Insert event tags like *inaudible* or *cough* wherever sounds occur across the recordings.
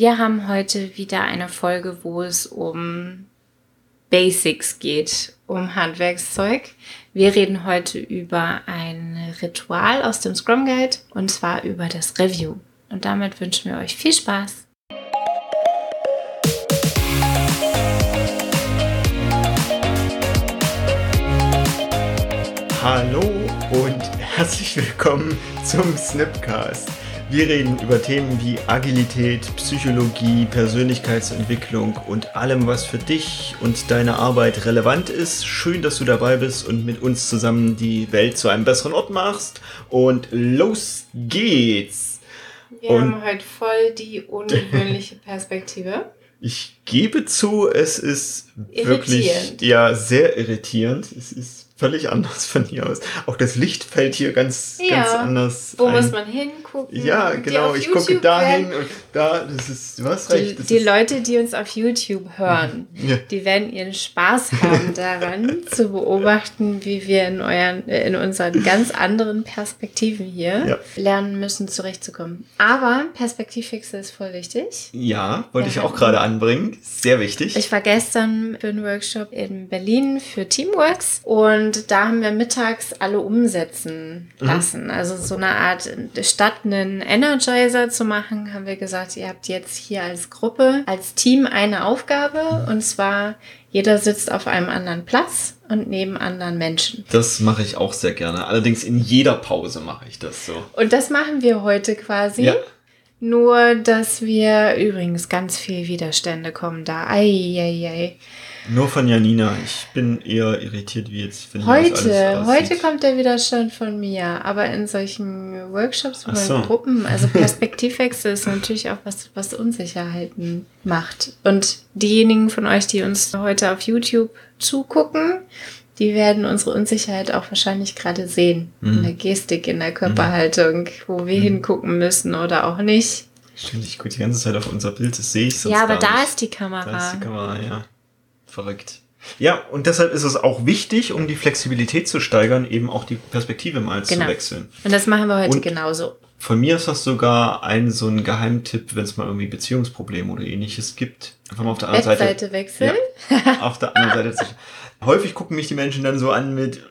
Wir haben heute wieder eine Folge, wo es um Basics geht, um Handwerkszeug. Wir reden heute über ein Ritual aus dem Scrum Guide und zwar über das Review. Und damit wünschen wir euch viel Spaß. Hallo und herzlich willkommen zum Snipcast. Wir reden über Themen wie Agilität, Psychologie, Persönlichkeitsentwicklung und allem, was für dich und deine Arbeit relevant ist. Schön, dass du dabei bist und mit uns zusammen die Welt zu einem besseren Ort machst. Und los geht's! Wir und haben heute voll die ungewöhnliche *laughs* Perspektive. Ich gebe zu, es ist wirklich ja sehr irritierend. Es ist völlig anders von hier aus. Auch das Licht fällt hier ganz, ja. ganz anders. Wo ein. muss man hingucken? Ja, genau. Ich YouTube gucke dahin und da. Das ist, du hast recht. Die, die Leute, die uns auf YouTube hören, *laughs* ja. die werden ihren Spaß haben *laughs* daran, zu beobachten, wie wir in, euren, in unseren ganz anderen Perspektiven hier ja. lernen müssen, zurechtzukommen. Aber Perspektivwechsel ist voll wichtig. Ja, wollte ich auch gerade anbringen. Sehr wichtig. Ich war gestern für einen Workshop in Berlin für Teamworks und und da haben wir mittags alle umsetzen mhm. lassen. Mhm. Also so eine Art, statt einen Energizer zu machen, haben wir gesagt, ihr habt jetzt hier als Gruppe, als Team eine Aufgabe. Und zwar, jeder sitzt auf einem anderen Platz und neben anderen Menschen. Das mache ich auch sehr gerne. Allerdings in jeder Pause mache ich das so. Und das machen wir heute quasi. Ja. Nur, dass wir übrigens ganz viel Widerstände kommen da. Ei, ei, ei. Nur von Janina. Ich bin eher irritiert, wie jetzt finde Heute, heute kommt der Widerstand von mir, aber in solchen Workshops oder so. Gruppen, also *laughs* Perspektivwechsel ist natürlich auch was, was Unsicherheiten macht. Und diejenigen von euch, die uns heute auf YouTube zugucken, die werden unsere Unsicherheit auch wahrscheinlich gerade sehen. Mhm. In der Gestik, in der Körperhaltung, wo wir mhm. hingucken müssen oder auch nicht. Stimmt, ich gucke die ganze Zeit auf unser Bild, das sehe ich sonst Ja, aber da nicht. ist die Kamera. Da ist die Kamera, ja. Verrückt. Ja, und deshalb ist es auch wichtig, um die Flexibilität zu steigern, eben auch die Perspektive mal genau. zu wechseln. Und das machen wir heute und genauso. Von mir ist das sogar ein so ein Geheimtipp, wenn es mal irgendwie Beziehungsprobleme oder ähnliches gibt. Einfach mal auf der anderen Seite. Seite wechseln. Ja, auf der anderen Seite. *laughs* Häufig gucken mich die Menschen dann so an mit,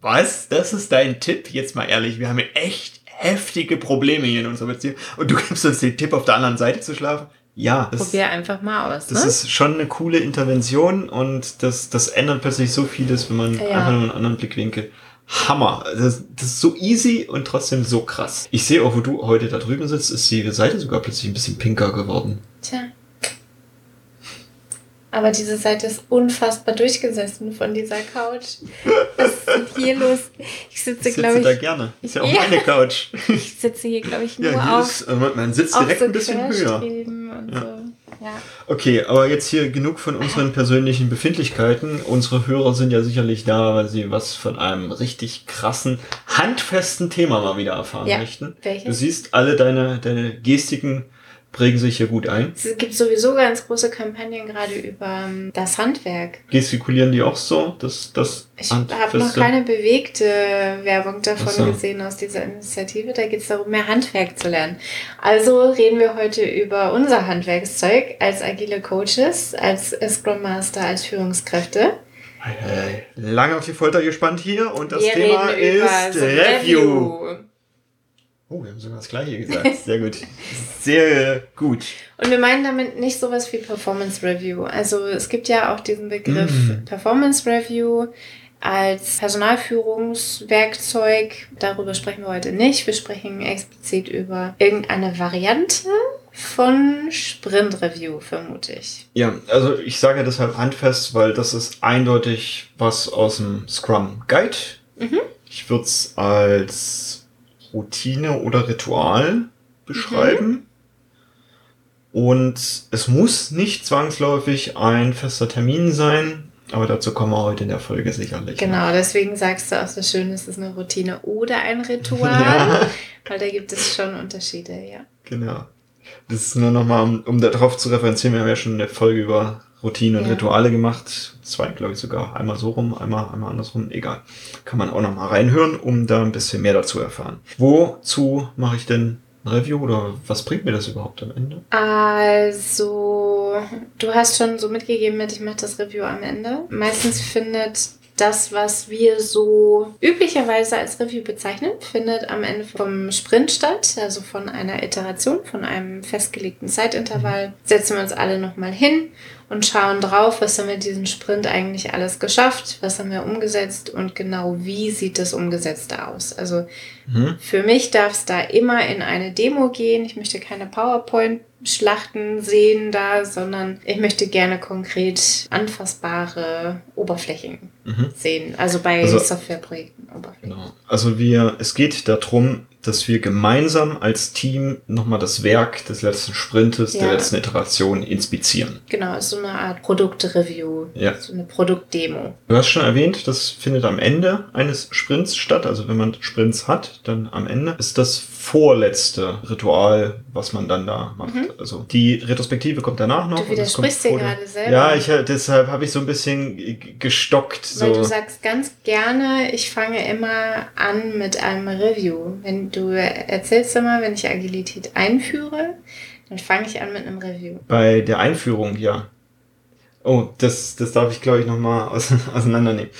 was, das ist dein Tipp? Jetzt mal ehrlich, wir haben echt heftige Probleme hier in unserer Beziehung. Und du gibst uns den Tipp, auf der anderen Seite zu schlafen? ja, das, probier einfach mal aus. Das ne? ist schon eine coole Intervention und das, das ändert plötzlich so vieles, wenn man ja. einfach nur einen anderen Blickwinkel. Hammer. Das, das ist so easy und trotzdem so krass. Ich sehe auch, wo du heute da drüben sitzt, ist die Seite sogar plötzlich ein bisschen pinker geworden. Tja. Aber diese Seite ist unfassbar durchgesessen von dieser Couch. Was ist hier *laughs* los? Ich sitze, glaube ich. da gerne. Ist ja auch ja. meine Couch. *laughs* Ich sitze hier, glaube ich, nur ja, auf. Ist, man sitzt direkt so ein bisschen höher. Ja. So. Ja. Okay, aber jetzt hier genug von unseren persönlichen Befindlichkeiten. Unsere Hörer sind ja sicherlich da, weil sie was von einem richtig krassen, handfesten Thema mal wieder erfahren ja. möchten. Welches? Du siehst alle deine, deine Gestiken prägen sich hier gut ein. Es gibt sowieso ganz große Kampagnen gerade über ähm, das Handwerk. Gestikulieren die auch so? Das, das ich habe noch keine bewegte Werbung davon so. gesehen aus dieser Initiative. Da geht es darum, mehr Handwerk zu lernen. Also reden wir heute über unser Handwerkszeug als agile Coaches, als Scrum Master, als Führungskräfte. Lange auf die Folter gespannt hier und das wir Thema ist Review. Review. Oh, wir haben sogar das gleiche gesagt. *laughs* Sehr gut. Sehr gut. Und wir meinen damit nicht sowas wie Performance Review. Also es gibt ja auch diesen Begriff mm. Performance Review als Personalführungswerkzeug. Darüber sprechen wir heute nicht. Wir sprechen explizit über irgendeine Variante von Sprint Review, vermute ich. Ja, also ich sage deshalb handfest, weil das ist eindeutig was aus dem Scrum Guide. Mhm. Ich würde es als Routine oder Ritual beschreiben. Mhm. Und es muss nicht zwangsläufig ein fester Termin sein, aber dazu kommen wir heute in der Folge sicherlich. Genau, deswegen sagst du auch so schön, es ist eine Routine oder ein Ritual, *laughs* ja. weil da gibt es schon Unterschiede, ja. Genau. Das ist nur nochmal, um, um darauf zu referenzieren, wir haben ja schon eine Folge über Routinen und ja. Rituale gemacht. Zwei, glaube ich, sogar einmal so rum, einmal, einmal andersrum. Egal. Kann man auch noch mal reinhören, um da ein bisschen mehr dazu erfahren. Wozu mache ich denn ein Review oder was bringt mir das überhaupt am Ende? Also, du hast schon so mitgegeben mit, ich mache das Review am Ende. Meistens findet das, was wir so üblicherweise als Review bezeichnen, findet am Ende vom Sprint statt, also von einer Iteration, von einem festgelegten Zeitintervall. Setzen wir uns alle nochmal hin und schauen drauf, was haben wir diesen Sprint eigentlich alles geschafft, was haben wir umgesetzt und genau wie sieht das Umgesetzte aus. Also mhm. für mich darf es da immer in eine Demo gehen. Ich möchte keine PowerPoint Schlachten sehen da, sondern ich möchte gerne konkret anfassbare Oberflächen mhm. sehen. Also bei also, Softwareprojekten Oberflächen. Genau. Also wir, es geht darum, dass wir gemeinsam als Team nochmal das Werk des letzten Sprintes, ja. der letzten Iteration inspizieren. Genau, so eine Art Produktreview, ja. so eine Produktdemo. Du hast schon erwähnt, das findet am Ende eines Sprints statt. Also wenn man Sprints hat, dann am Ende ist das vorletzte Ritual, was man dann da macht. Mhm. Also die Retrospektive kommt danach noch. Du widersprichst dir gerade selber. Ja, ich, deshalb habe ich so ein bisschen gestockt. Weil so. du sagst ganz gerne, ich fange immer an mit einem Review. Wenn du erzählst immer, wenn ich Agilität einführe, dann fange ich an mit einem Review. Bei der Einführung, ja. Oh, das, das darf ich, glaube ich, nochmal *laughs* auseinandernehmen.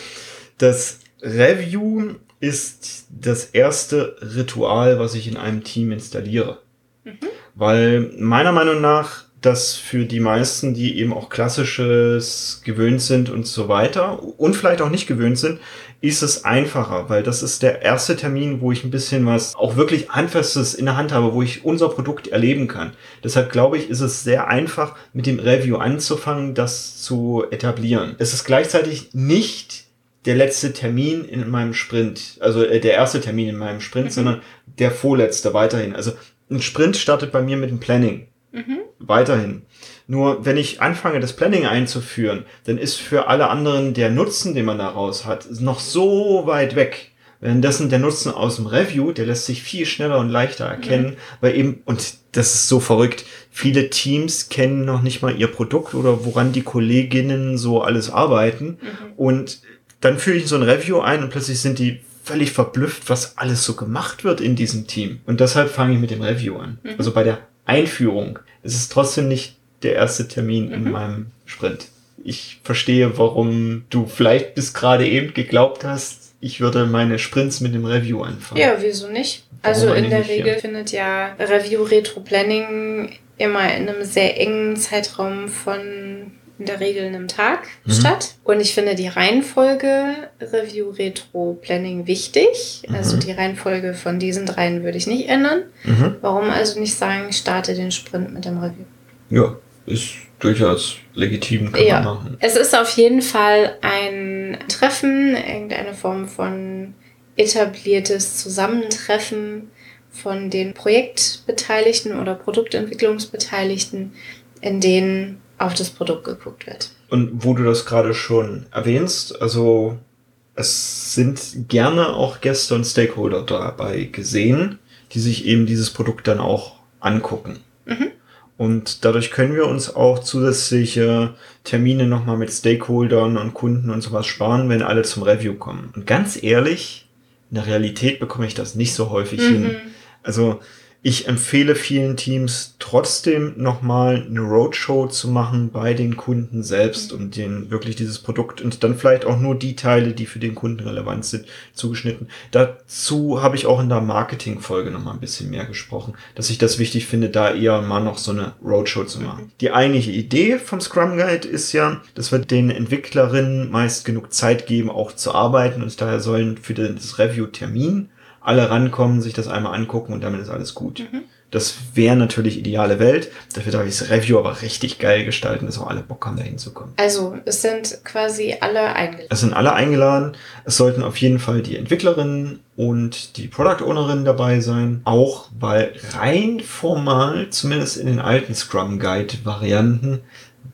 Das Review ist das erste Ritual, was ich in einem Team installiere. Mhm. Weil meiner Meinung nach das für die meisten, die eben auch klassisches gewöhnt sind und so weiter und vielleicht auch nicht gewöhnt sind, ist es einfacher, weil das ist der erste Termin, wo ich ein bisschen was auch wirklich Handfestes in der Hand habe, wo ich unser Produkt erleben kann. Deshalb glaube ich, ist es sehr einfach, mit dem Review anzufangen, das zu etablieren. Es ist gleichzeitig nicht der letzte Termin in meinem Sprint, also äh, der erste Termin in meinem Sprint, mhm. sondern der vorletzte weiterhin. Also ein Sprint startet bei mir mit dem Planning. Mhm. Weiterhin. Nur wenn ich anfange, das Planning einzuführen, dann ist für alle anderen der Nutzen, den man daraus hat, noch so weit weg. Währenddessen der Nutzen aus dem Review, der lässt sich viel schneller und leichter erkennen, mhm. weil eben, und das ist so verrückt, viele Teams kennen noch nicht mal ihr Produkt oder woran die Kolleginnen so alles arbeiten. Mhm. Und dann führe ich so ein Review ein und plötzlich sind die völlig verblüfft, was alles so gemacht wird in diesem Team. Und deshalb fange ich mit dem Review an. Mhm. Also bei der Einführung. Es ist trotzdem nicht der erste Termin mhm. in meinem Sprint. Ich verstehe, warum du vielleicht bis gerade eben geglaubt hast, ich würde meine Sprints mit dem Review anfangen. Ja, wieso nicht? Also in der Regel hier? findet ja Review Retro Planning immer in einem sehr engen Zeitraum von in der Regel einem Tag mhm. statt. Und ich finde die Reihenfolge Review, Retro, Planning wichtig. Mhm. Also die Reihenfolge von diesen dreien würde ich nicht ändern. Mhm. Warum also nicht sagen, starte den Sprint mit dem Review? Ja, ist durchaus legitim, kann ja. man machen. Es ist auf jeden Fall ein Treffen, irgendeine Form von etabliertes Zusammentreffen von den Projektbeteiligten oder Produktentwicklungsbeteiligten, in denen auf das Produkt geguckt wird. Und wo du das gerade schon erwähnst, also es sind gerne auch Gäste und Stakeholder dabei gesehen, die sich eben dieses Produkt dann auch angucken. Mhm. Und dadurch können wir uns auch zusätzliche Termine nochmal mit Stakeholdern und Kunden und sowas sparen, wenn alle zum Review kommen. Und ganz ehrlich, in der Realität bekomme ich das nicht so häufig mhm. hin. Also ich empfehle vielen Teams trotzdem nochmal eine Roadshow zu machen bei den Kunden selbst und um denen wirklich dieses Produkt und dann vielleicht auch nur die Teile, die für den Kunden relevant sind, zugeschnitten. Dazu habe ich auch in der Marketing-Folge nochmal ein bisschen mehr gesprochen, dass ich das wichtig finde, da eher mal noch so eine Roadshow zu machen. Die eigentliche Idee vom Scrum Guide ist ja, dass wir den Entwicklerinnen meist genug Zeit geben, auch zu arbeiten und daher sollen für das Review-Termin alle rankommen, sich das einmal angucken und damit ist alles gut. Mhm. Das wäre natürlich ideale Welt. Dafür darf ich das Review aber richtig geil gestalten, dass auch alle Bock haben, da hinzukommen. Also, es sind quasi alle eingeladen. Es sind alle eingeladen. Es sollten auf jeden Fall die Entwicklerinnen und die Product Ownerinnen dabei sein. Auch weil rein formal, zumindest in den alten Scrum Guide Varianten,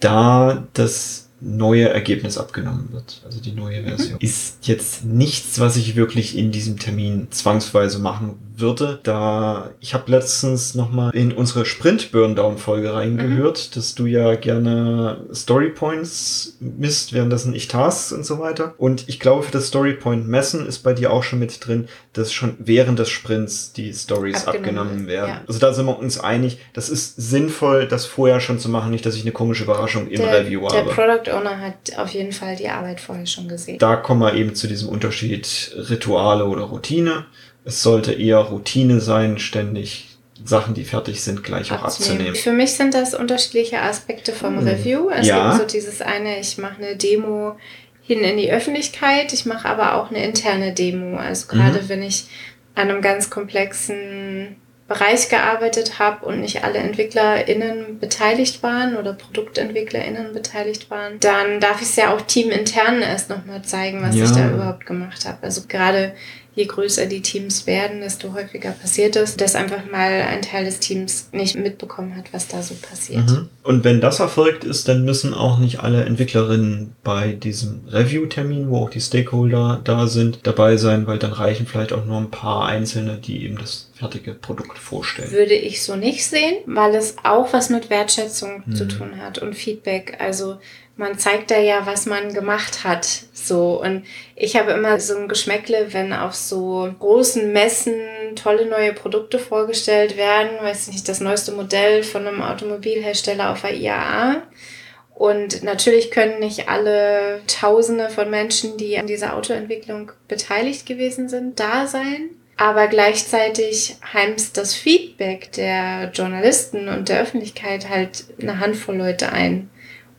da das neue Ergebnis abgenommen wird, also die neue. Version. Mhm. Ist jetzt nichts, was ich wirklich in diesem Termin zwangsweise machen würde, da ich habe letztens nochmal in unsere Sprint-Burndown-Folge reingehört, mhm. dass du ja gerne Storypoints misst, währenddessen ich Tasks und so weiter. Und ich glaube, für das Storypoint-Messen ist bei dir auch schon mit drin, dass schon während des Sprints die Stories abgenommen, abgenommen werden. Ja. Also da sind wir uns einig, das ist sinnvoll, das vorher schon zu machen, nicht, dass ich eine komische Überraschung im der, Review der habe. Der Product Owner hat auf jeden Fall die Arbeit vorher schon gesehen. Da kommen wir eben zu diesem Unterschied Rituale oder Routine. Es sollte eher Routine sein, ständig Sachen, die fertig sind, gleich auch abzunehmen. Für mich sind das unterschiedliche Aspekte vom hm. Review. Es ja. gibt so dieses eine, ich mache eine Demo hin in die Öffentlichkeit, ich mache aber auch eine interne Demo. Also gerade mhm. wenn ich an einem ganz komplexen Bereich gearbeitet habe und nicht alle EntwicklerInnen beteiligt waren oder ProduktentwicklerInnen beteiligt waren, dann darf ich es ja auch teamintern erst nochmal zeigen, was ja. ich da überhaupt gemacht habe. Also gerade je größer die Teams werden, desto häufiger passiert es, dass einfach mal ein Teil des Teams nicht mitbekommen hat, was da so passiert. Mhm. Und wenn das erfolgt ist, dann müssen auch nicht alle Entwicklerinnen bei diesem Review-Termin, wo auch die Stakeholder da sind, dabei sein, weil dann reichen vielleicht auch nur ein paar Einzelne, die eben das fertige Produkt vorstellen. Würde ich so nicht sehen, weil es auch was mit Wertschätzung mhm. zu tun hat und Feedback. Also man zeigt da ja, was man gemacht hat. So. Und ich habe immer so ein Geschmäckle, wenn auf so großen Messen tolle neue Produkte vorgestellt werden. Weiß nicht, das neueste Modell von einem Automobilhersteller auf der IAA. Und natürlich können nicht alle Tausende von Menschen, die an dieser Autoentwicklung beteiligt gewesen sind, da sein. Aber gleichzeitig heimst das Feedback der Journalisten und der Öffentlichkeit halt eine Handvoll Leute ein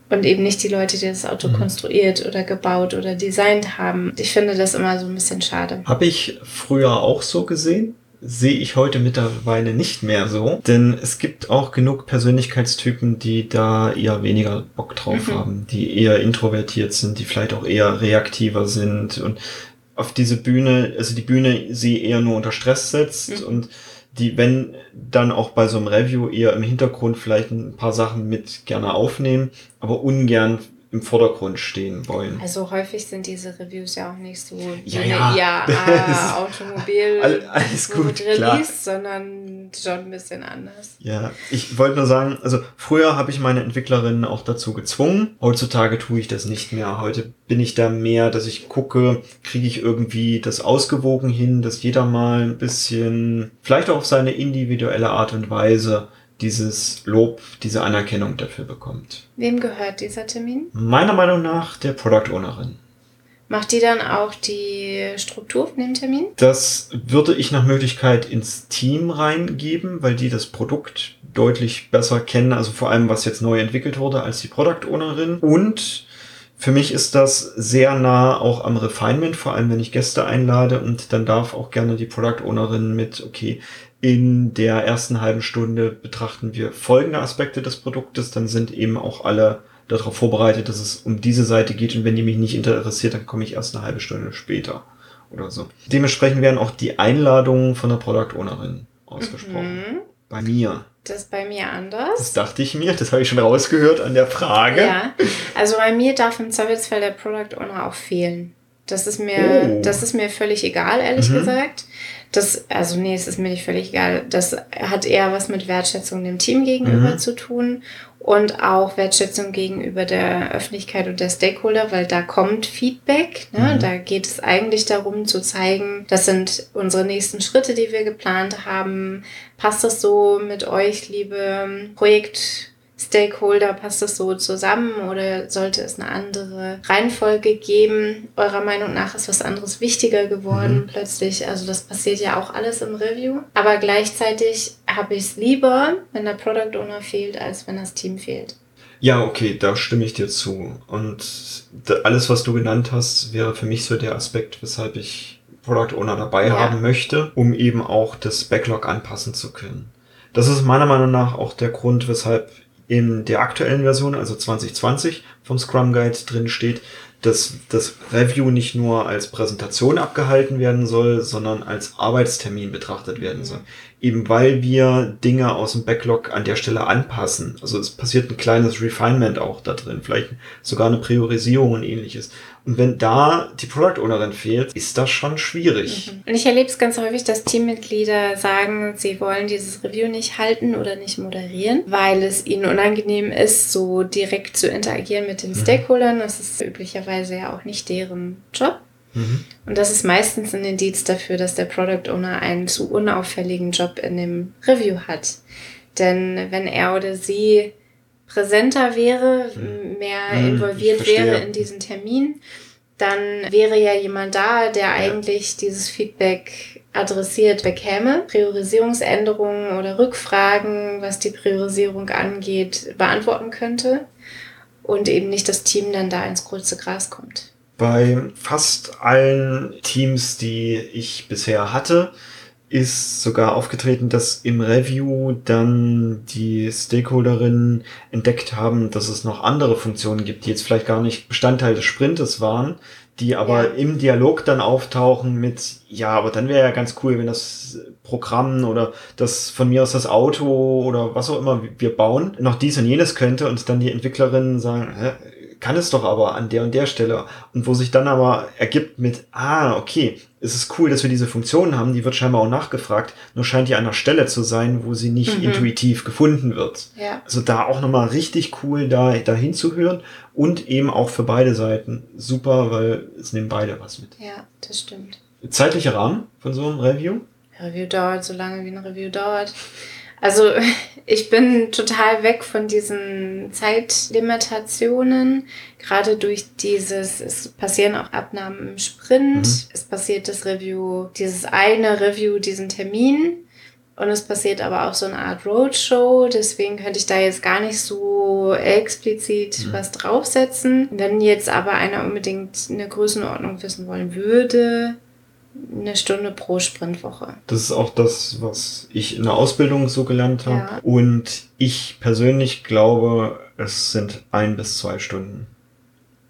und eben nicht die Leute, die das Auto mhm. konstruiert oder gebaut oder designt haben. Ich finde das immer so ein bisschen schade. Habe ich früher auch so gesehen? Sehe ich heute mittlerweile nicht mehr so, denn es gibt auch genug Persönlichkeitstypen, die da eher weniger Bock drauf mhm. haben, die eher introvertiert sind, die vielleicht auch eher reaktiver sind und auf diese Bühne, also die Bühne sie eher nur unter Stress setzt mhm. und die, wenn dann auch bei so einem Review eher im Hintergrund vielleicht ein paar Sachen mit gerne aufnehmen, aber ungern im Vordergrund stehen wollen. Also häufig sind diese Reviews ja auch nicht so ja, ja. IAA *laughs* Automobil alles gut, Release, klar. sondern schon ein bisschen anders. Ja, ich wollte nur sagen, also früher habe ich meine Entwicklerinnen auch dazu gezwungen. Heutzutage tue ich das nicht mehr. Heute bin ich da mehr, dass ich gucke, kriege ich irgendwie das ausgewogen hin, dass jeder mal ein bisschen, vielleicht auch auf seine individuelle Art und Weise dieses Lob, diese Anerkennung dafür bekommt. Wem gehört dieser Termin? Meiner Meinung nach der Product Ownerin. Macht die dann auch die Struktur von dem Termin? Das würde ich nach Möglichkeit ins Team reingeben, weil die das Produkt deutlich besser kennen, also vor allem was jetzt neu entwickelt wurde als die Product Ownerin. Und für mich ist das sehr nah auch am Refinement, vor allem wenn ich Gäste einlade und dann darf auch gerne die Product Ownerin mit, okay, in der ersten halben Stunde betrachten wir folgende Aspekte des Produktes, dann sind eben auch alle darauf vorbereitet, dass es um diese Seite geht und wenn die mich nicht interessiert, dann komme ich erst eine halbe Stunde später oder so. Dementsprechend werden auch die Einladungen von der Product Ownerin ausgesprochen. Mhm. Bei mir. Das ist bei mir anders. Das dachte ich mir, das habe ich schon rausgehört an der Frage. Ja, also bei mir darf im Zweifelsfall der Product Owner auch fehlen. Das ist mir, oh. das ist mir völlig egal, ehrlich mhm. gesagt. Das, also nee, es ist mir nicht völlig egal. Das hat eher was mit Wertschätzung dem Team gegenüber mhm. zu tun und auch Wertschätzung gegenüber der Öffentlichkeit und der Stakeholder, weil da kommt Feedback. Ne? Mhm. Da geht es eigentlich darum zu zeigen, das sind unsere nächsten Schritte, die wir geplant haben. Passt das so mit euch, liebe Projekt Stakeholder, passt das so zusammen oder sollte es eine andere Reihenfolge geben? Eurer Meinung nach ist was anderes wichtiger geworden mhm. plötzlich. Also das passiert ja auch alles im Review. Aber gleichzeitig habe ich es lieber, wenn der Product Owner fehlt, als wenn das Team fehlt. Ja, okay, da stimme ich dir zu. Und alles, was du genannt hast, wäre für mich so der Aspekt, weshalb ich Product Owner dabei ja. haben möchte, um eben auch das Backlog anpassen zu können. Das ist meiner Meinung nach auch der Grund, weshalb in der aktuellen Version, also 2020 vom Scrum Guide drin steht, dass das Review nicht nur als Präsentation abgehalten werden soll, sondern als Arbeitstermin betrachtet werden soll. eben weil wir Dinge aus dem Backlog an der Stelle anpassen. Also es passiert ein kleines Refinement auch da drin, vielleicht sogar eine Priorisierung und ähnliches. Und wenn da die Product Ownerin fehlt, ist das schon schwierig. Mhm. Und ich erlebe es ganz häufig, dass Teammitglieder sagen, sie wollen dieses Review nicht halten oder nicht moderieren, weil es ihnen unangenehm ist, so direkt zu interagieren mit den mhm. Stakeholdern. Das ist üblicherweise ja auch nicht deren Job. Mhm. Und das ist meistens ein Indiz dafür, dass der Product Owner einen zu unauffälligen Job in dem Review hat. Denn wenn er oder sie präsenter wäre, hm. mehr hm, involviert wäre in diesen Termin, dann wäre ja jemand da, der ja. eigentlich dieses Feedback adressiert bekäme, Priorisierungsänderungen oder Rückfragen, was die Priorisierung angeht, beantworten könnte und eben nicht das Team dann da ins kurze Gras kommt. Bei fast allen Teams, die ich bisher hatte, ist sogar aufgetreten, dass im Review dann die Stakeholderinnen entdeckt haben, dass es noch andere Funktionen gibt, die jetzt vielleicht gar nicht Bestandteil des Sprintes waren, die aber ja. im Dialog dann auftauchen mit, ja, aber dann wäre ja ganz cool, wenn das Programm oder das von mir aus das Auto oder was auch immer wir bauen, noch dies und jenes könnte und dann die Entwicklerinnen sagen, hä, kann es doch aber an der und der Stelle. Und wo sich dann aber ergibt mit, ah, okay, es ist cool, dass wir diese Funktion haben, die wird scheinbar auch nachgefragt, nur scheint die an einer Stelle zu sein, wo sie nicht mhm. intuitiv gefunden wird. Ja. Also da auch nochmal richtig cool, da, da hinzuhören und eben auch für beide Seiten super, weil es nehmen beide was mit. Ja, das stimmt. Zeitlicher Rahmen von so einem Review? Review dauert so lange, wie ein Review dauert. Also *laughs* ich bin total weg von diesen Zeitlimitationen, gerade durch dieses, es passieren auch Abnahmen im Sprint, mhm. es passiert das Review, dieses eine Review, diesen Termin. Und es passiert aber auch so eine Art Roadshow, deswegen könnte ich da jetzt gar nicht so explizit mhm. was draufsetzen. Wenn jetzt aber einer unbedingt eine Größenordnung wissen wollen würde, eine Stunde pro Sprintwoche. Das ist auch das, was ich in der Ausbildung so gelernt habe. Ja. Und ich persönlich glaube, es sind ein bis zwei Stunden.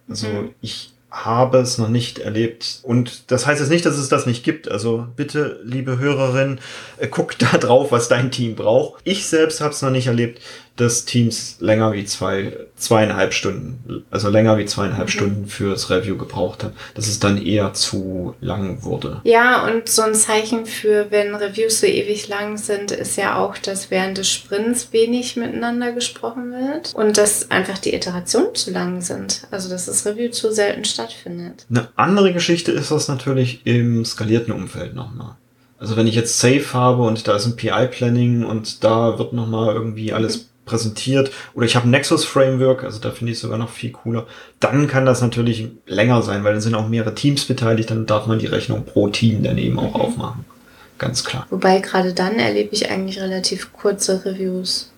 Also mhm. ich habe es noch nicht erlebt. Und das heißt jetzt nicht, dass es das nicht gibt. Also bitte, liebe Hörerin, äh, guck da drauf, was dein Team braucht. Ich selbst habe es noch nicht erlebt des Teams länger wie zwei, zweieinhalb Stunden, also länger wie zweieinhalb mhm. Stunden fürs Review gebraucht hat, dass es dann eher zu lang wurde. Ja, und so ein Zeichen für, wenn Reviews so ewig lang sind, ist ja auch, dass während des Sprints wenig miteinander gesprochen wird und dass einfach die Iterationen zu lang sind. Also, dass das Review zu selten stattfindet. Eine andere Geschichte ist das natürlich im skalierten Umfeld nochmal. Also wenn ich jetzt Safe habe und da ist ein PI-Planning und da wird nochmal irgendwie alles mhm präsentiert oder ich habe ein Nexus Framework, also da finde ich es sogar noch viel cooler, dann kann das natürlich länger sein, weil dann sind auch mehrere Teams beteiligt, dann darf man die Rechnung pro Team daneben auch mhm. aufmachen. Ganz klar. Wobei gerade dann erlebe ich eigentlich relativ kurze Reviews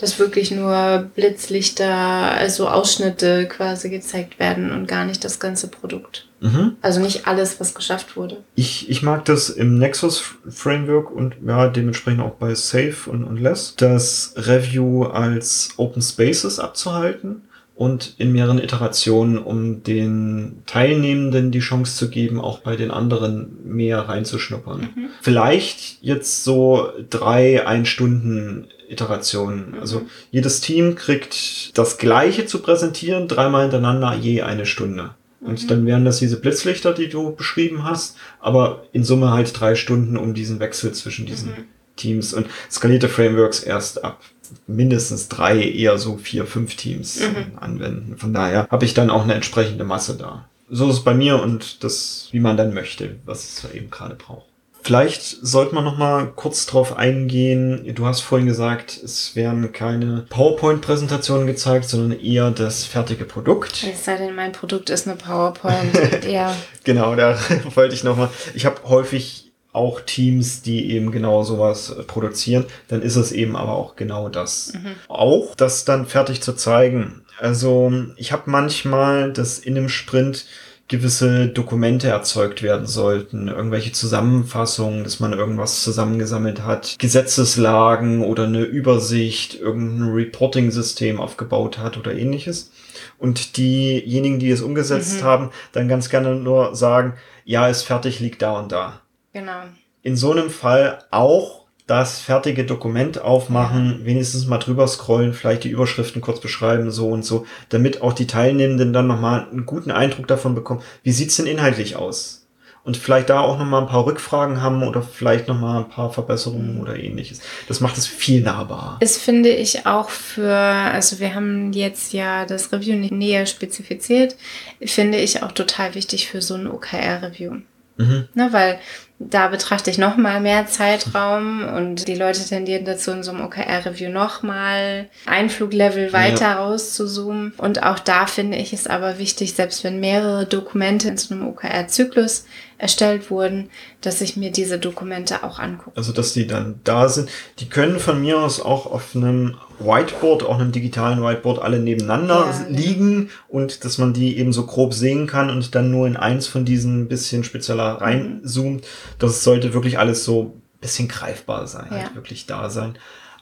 dass wirklich nur Blitzlichter, also Ausschnitte quasi gezeigt werden und gar nicht das ganze Produkt. Mhm. Also nicht alles, was geschafft wurde. Ich, ich mag das im Nexus Framework und ja, dementsprechend auch bei Safe und, und Less, das Review als Open Spaces abzuhalten und in mehreren Iterationen, um den Teilnehmenden die Chance zu geben, auch bei den anderen mehr reinzuschnuppern. Mhm. Vielleicht jetzt so drei Ein-Stunden Iterationen. Mhm. Also jedes Team kriegt das Gleiche zu präsentieren, dreimal hintereinander je eine Stunde. Und mhm. dann wären das diese Blitzlichter, die du beschrieben hast, aber in Summe halt drei Stunden um diesen Wechsel zwischen diesen mhm. Teams und skalierte Frameworks erst ab mindestens drei, eher so vier, fünf Teams mhm. anwenden. Von daher habe ich dann auch eine entsprechende Masse da. So ist es bei mir und das, wie man dann möchte, was es eben gerade braucht. Vielleicht sollte man noch mal kurz drauf eingehen. Du hast vorhin gesagt, es werden keine PowerPoint-Präsentationen gezeigt, sondern eher das fertige Produkt. Es sei denn, mein Produkt ist eine PowerPoint. ja. *laughs* Genau, da *laughs* wollte ich noch mal. Ich habe häufig auch Teams, die eben genau sowas produzieren. Dann ist es eben aber auch genau das. Mhm. Auch das dann fertig zu zeigen. Also ich habe manchmal das in einem Sprint gewisse Dokumente erzeugt werden sollten, irgendwelche Zusammenfassungen, dass man irgendwas zusammengesammelt hat, Gesetzeslagen oder eine Übersicht, irgendein Reporting-System aufgebaut hat oder ähnliches. Und diejenigen, die es umgesetzt mhm. haben, dann ganz gerne nur sagen, ja, ist fertig, liegt da und da. Genau. In so einem Fall auch das fertige Dokument aufmachen, wenigstens mal drüber scrollen, vielleicht die Überschriften kurz beschreiben, so und so, damit auch die Teilnehmenden dann nochmal einen guten Eindruck davon bekommen, wie sieht's denn inhaltlich aus? und vielleicht da auch nochmal ein paar Rückfragen haben oder vielleicht nochmal ein paar Verbesserungen mhm. oder ähnliches. Das macht es viel nahbar. Das finde ich auch für, also wir haben jetzt ja das Review nicht näher spezifiziert, finde ich auch total wichtig für so ein OKR-Review. Mhm. Ne, weil da betrachte ich noch mal mehr Zeitraum und die Leute tendieren dazu, in so einem OKR-Review noch mal ein Fluglevel weiter ja. rauszuzoomen. Und auch da finde ich es aber wichtig, selbst wenn mehrere Dokumente in so einem OKR-Zyklus erstellt wurden, dass ich mir diese Dokumente auch angucke. Also, dass die dann da sind. Die können von mir aus auch auf einem Whiteboard, auch einem digitalen Whiteboard, alle nebeneinander ja, genau. liegen und dass man die eben so grob sehen kann und dann nur in eins von diesen bisschen spezieller mhm. reinzoomt. Das sollte wirklich alles so bisschen greifbar sein, ja. halt wirklich da sein.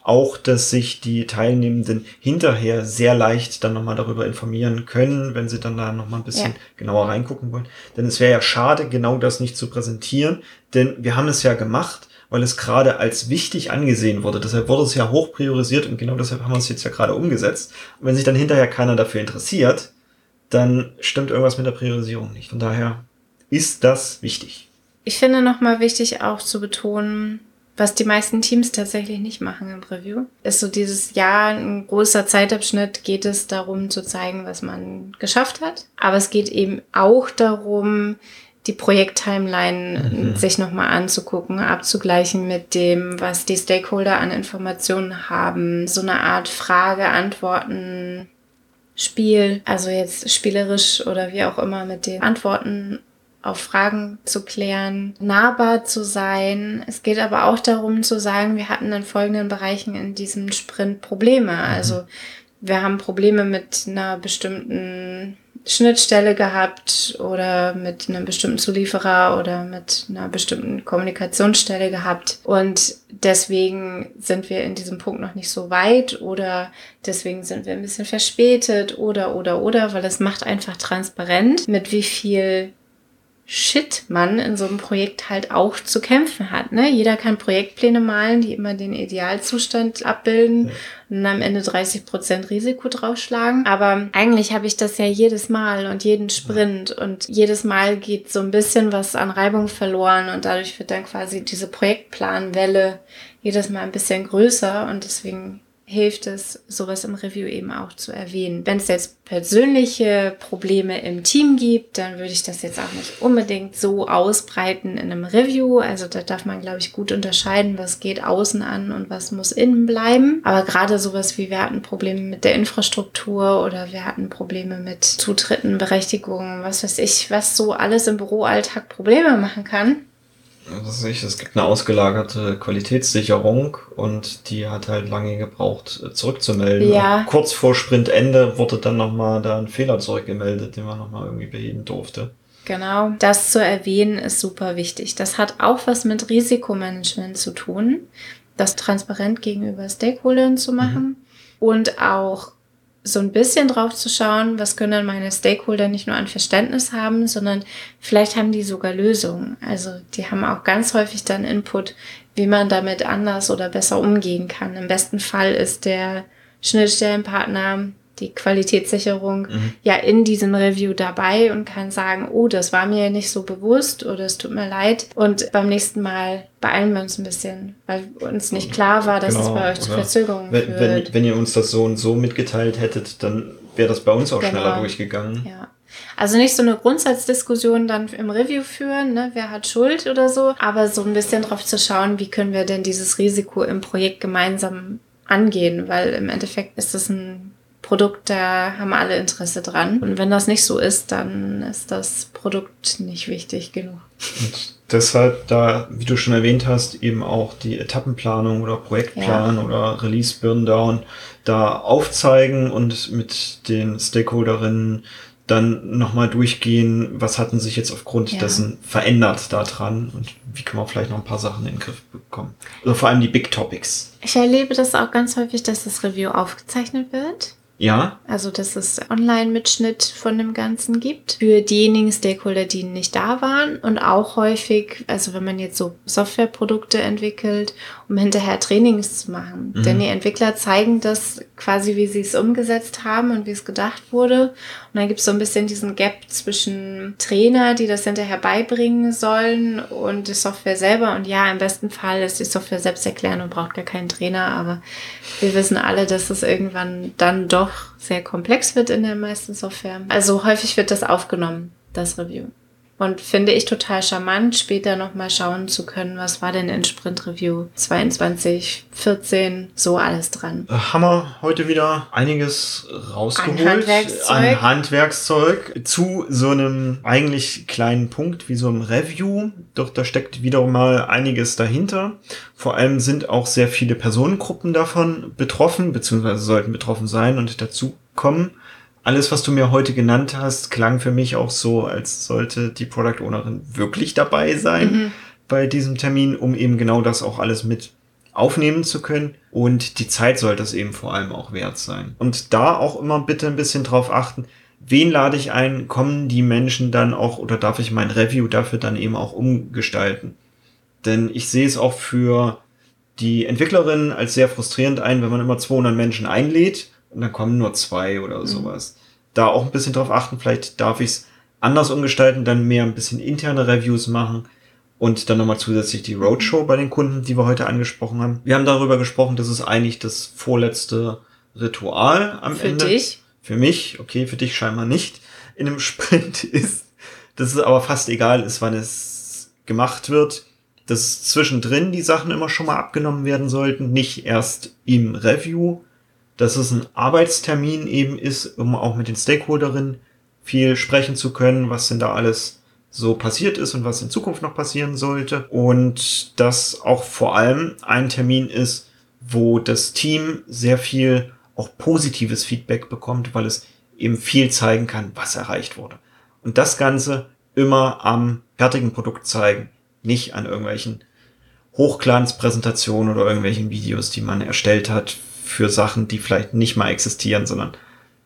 Auch, dass sich die Teilnehmenden hinterher sehr leicht dann nochmal darüber informieren können, wenn sie dann da nochmal ein bisschen ja. genauer reingucken wollen. Denn es wäre ja schade, genau das nicht zu präsentieren, denn wir haben es ja gemacht weil es gerade als wichtig angesehen wurde. Deshalb wurde es ja hoch priorisiert und genau deshalb haben wir es jetzt ja gerade umgesetzt. Und wenn sich dann hinterher keiner dafür interessiert, dann stimmt irgendwas mit der Priorisierung nicht. Von daher ist das wichtig. Ich finde nochmal wichtig auch zu betonen, was die meisten Teams tatsächlich nicht machen im Review, ist so dieses Jahr, ein großer Zeitabschnitt geht es darum zu zeigen, was man geschafft hat. Aber es geht eben auch darum, die Projekttimeline mhm. sich nochmal anzugucken, abzugleichen mit dem, was die Stakeholder an Informationen haben. So eine Art Frage-Antworten. Spiel, also jetzt spielerisch oder wie auch immer mit den Antworten auf Fragen zu klären, nahbar zu sein. Es geht aber auch darum zu sagen, wir hatten in folgenden Bereichen in diesem Sprint Probleme. Also wir haben Probleme mit einer bestimmten Schnittstelle gehabt oder mit einem bestimmten Zulieferer oder mit einer bestimmten Kommunikationsstelle gehabt. Und deswegen sind wir in diesem Punkt noch nicht so weit oder deswegen sind wir ein bisschen verspätet oder, oder, oder, weil es macht einfach transparent, mit wie viel Shit man in so einem Projekt halt auch zu kämpfen hat. Ne? Jeder kann Projektpläne malen, die immer den Idealzustand abbilden ja. und am Ende 30 Prozent Risiko draufschlagen. Aber eigentlich habe ich das ja jedes Mal und jeden Sprint ja. und jedes Mal geht so ein bisschen was an Reibung verloren und dadurch wird dann quasi diese Projektplanwelle jedes Mal ein bisschen größer und deswegen hilft es, sowas im Review eben auch zu erwähnen. Wenn es jetzt persönliche Probleme im Team gibt, dann würde ich das jetzt auch nicht unbedingt so ausbreiten in einem Review. Also da darf man, glaube ich, gut unterscheiden, was geht außen an und was muss innen bleiben. Aber gerade sowas wie wir hatten Probleme mit der Infrastruktur oder wir hatten Probleme mit Zutritten, Berechtigungen, was weiß ich, was so alles im Büroalltag Probleme machen kann was ich, es gibt eine ausgelagerte Qualitätssicherung und die hat halt lange gebraucht äh, zurückzumelden. Ja. Und kurz vor Sprintende wurde dann nochmal da ein Fehler zurückgemeldet, den man nochmal irgendwie beheben durfte. Genau, das zu erwähnen ist super wichtig. Das hat auch was mit Risikomanagement zu tun, das transparent gegenüber Stakeholdern zu machen mhm. und auch so ein bisschen drauf zu schauen, was können meine Stakeholder nicht nur an Verständnis haben, sondern vielleicht haben die sogar Lösungen. Also die haben auch ganz häufig dann Input, wie man damit anders oder besser umgehen kann. Im besten Fall ist der Schnittstellenpartner die Qualitätssicherung mhm. ja in diesem Review dabei und kann sagen, oh, das war mir nicht so bewusst oder es tut mir leid. Und beim nächsten Mal beeilen wir uns ein bisschen, weil uns nicht klar war, dass genau, es bei euch zu Verzögerungen wenn, führt. Wenn, wenn ihr uns das so und so mitgeteilt hättet, dann wäre das bei uns auch genau. schneller durchgegangen. Ja. Also nicht so eine Grundsatzdiskussion dann im Review führen, ne, wer hat Schuld oder so, aber so ein bisschen drauf zu schauen, wie können wir denn dieses Risiko im Projekt gemeinsam angehen, weil im Endeffekt ist es ein Produkt, da haben alle Interesse dran. Und wenn das nicht so ist, dann ist das Produkt nicht wichtig genug. Und deshalb da, wie du schon erwähnt hast, eben auch die Etappenplanung oder Projektplan ja. oder Release Burn Down da aufzeigen und mit den Stakeholderinnen dann nochmal durchgehen, was hatten sich jetzt aufgrund ja. dessen verändert daran und wie kann man vielleicht noch ein paar Sachen in den Griff bekommen. Also vor allem die Big Topics. Ich erlebe das auch ganz häufig, dass das Review aufgezeichnet wird Ja. Also, dass es Online-Mitschnitt von dem Ganzen gibt für diejenigen Stakeholder, die nicht da waren und auch häufig, also wenn man jetzt so Softwareprodukte entwickelt, um hinterher Trainings zu machen. Mhm. Denn die Entwickler zeigen das quasi, wie sie es umgesetzt haben und wie es gedacht wurde. Und dann gibt es so ein bisschen diesen Gap zwischen Trainer, die das hinterher beibringen sollen und die Software selber. Und ja, im besten Fall ist die Software selbst erklären und braucht gar keinen Trainer, aber wir wissen alle, dass es irgendwann dann doch doch sehr komplex wird in der meisten Software. Also häufig wird das aufgenommen, das Review. Und finde ich total charmant, später nochmal schauen zu können, was war denn in Sprint Review 22, 14, so alles dran. Äh, haben wir heute wieder einiges rausgeholt. An Handwerkszeug. An Handwerkszeug zu so einem eigentlich kleinen Punkt wie so einem Review. Doch da steckt wiederum mal einiges dahinter. Vor allem sind auch sehr viele Personengruppen davon betroffen, beziehungsweise sollten betroffen sein und dazu kommen alles, was du mir heute genannt hast, klang für mich auch so, als sollte die Product Ownerin wirklich dabei sein mhm. bei diesem Termin, um eben genau das auch alles mit aufnehmen zu können. Und die Zeit sollte es eben vor allem auch wert sein. Und da auch immer bitte ein bisschen drauf achten, wen lade ich ein, kommen die Menschen dann auch oder darf ich mein Review dafür dann eben auch umgestalten? Denn ich sehe es auch für die Entwicklerin als sehr frustrierend ein, wenn man immer 200 Menschen einlädt und dann kommen nur zwei oder mhm. sowas. Da auch ein bisschen drauf achten, vielleicht darf ich es anders umgestalten, dann mehr ein bisschen interne Reviews machen und dann nochmal zusätzlich die Roadshow bei den Kunden, die wir heute angesprochen haben. Wir haben darüber gesprochen, dass es eigentlich das vorletzte Ritual am für Ende. Für dich? Für mich, okay, für dich scheinbar nicht, in einem *laughs* Sprint ist. Dass es aber fast egal ist, wann es gemacht wird. Dass zwischendrin die Sachen immer schon mal abgenommen werden sollten, nicht erst im Review, dass es ein Arbeitstermin eben ist, um auch mit den Stakeholderinnen viel sprechen zu können, was denn da alles so passiert ist und was in Zukunft noch passieren sollte. Und dass auch vor allem ein Termin ist, wo das Team sehr viel auch positives Feedback bekommt, weil es eben viel zeigen kann, was erreicht wurde. Und das Ganze immer am fertigen Produkt zeigen, nicht an irgendwelchen Hochglanzpräsentationen oder irgendwelchen Videos, die man erstellt hat für Sachen, die vielleicht nicht mal existieren, sondern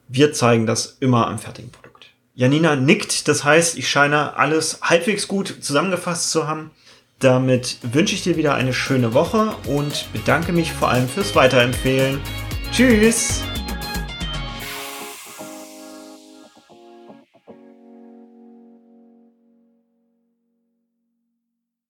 wir zeigen das immer am fertigen Produkt. Janina nickt, das heißt, ich scheine alles halbwegs gut zusammengefasst zu haben. Damit wünsche ich dir wieder eine schöne Woche und bedanke mich vor allem fürs Weiterempfehlen. Tschüss!